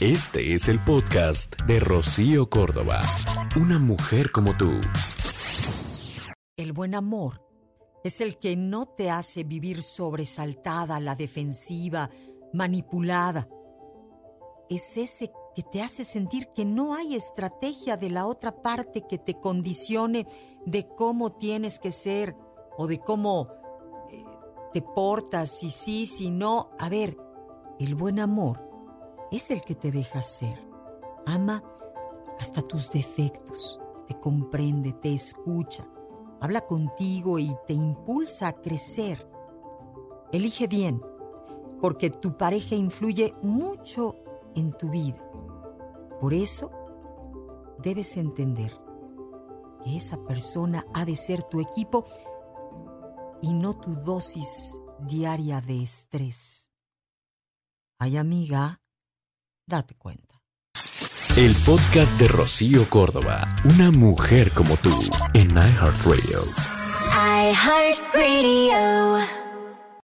Este es el podcast de Rocío Córdoba. Una mujer como tú. El buen amor es el que no te hace vivir sobresaltada, la defensiva, manipulada. Es ese que te hace sentir que no hay estrategia de la otra parte que te condicione de cómo tienes que ser o de cómo eh, te portas, si sí, si no. A ver, el buen amor es el que te deja ser. Ama hasta tus defectos, te comprende, te escucha, habla contigo y te impulsa a crecer. Elige bien, porque tu pareja influye mucho en tu vida. Por eso, debes entender que esa persona ha de ser tu equipo y no tu dosis diaria de estrés. Ay, amiga, date cuenta. El podcast de Rocío Córdoba. Una mujer como tú en iHeartRadio. iHeartRadio.